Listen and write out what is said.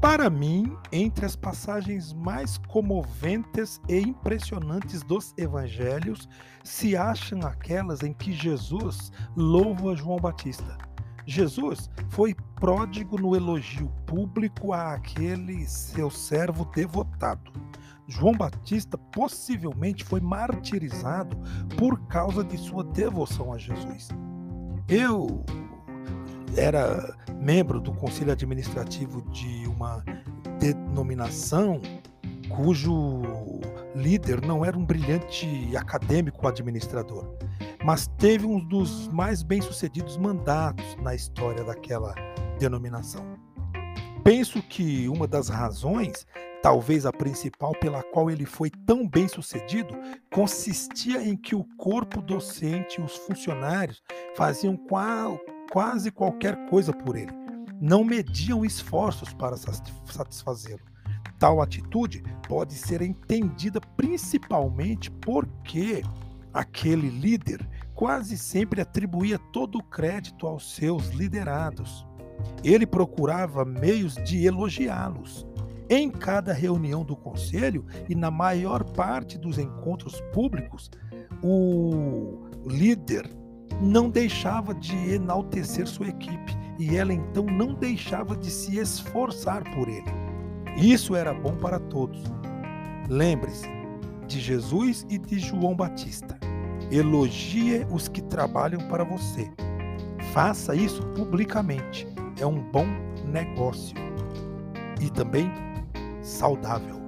Para mim, entre as passagens mais comoventes e impressionantes dos evangelhos, se acham aquelas em que Jesus louva João Batista. Jesus foi pródigo no elogio público àquele seu servo devotado. João Batista possivelmente foi martirizado por causa de sua devoção a Jesus. Eu era membro do conselho administrativo de uma denominação cujo líder não era um brilhante acadêmico administrador, mas teve um dos mais bem-sucedidos mandatos na história daquela denominação. Penso que uma das razões, talvez a principal pela qual ele foi tão bem sucedido, consistia em que o corpo docente e os funcionários faziam qual, quase qualquer coisa por ele. Não mediam esforços para satisfazê-lo. Tal atitude pode ser entendida principalmente porque aquele líder quase sempre atribuía todo o crédito aos seus liderados. Ele procurava meios de elogiá-los. Em cada reunião do conselho e na maior parte dos encontros públicos, o líder não deixava de enaltecer sua equipe e ela então não deixava de se esforçar por ele. Isso era bom para todos. Lembre-se de Jesus e de João Batista. Elogie os que trabalham para você. Faça isso publicamente. É um bom negócio e também saudável.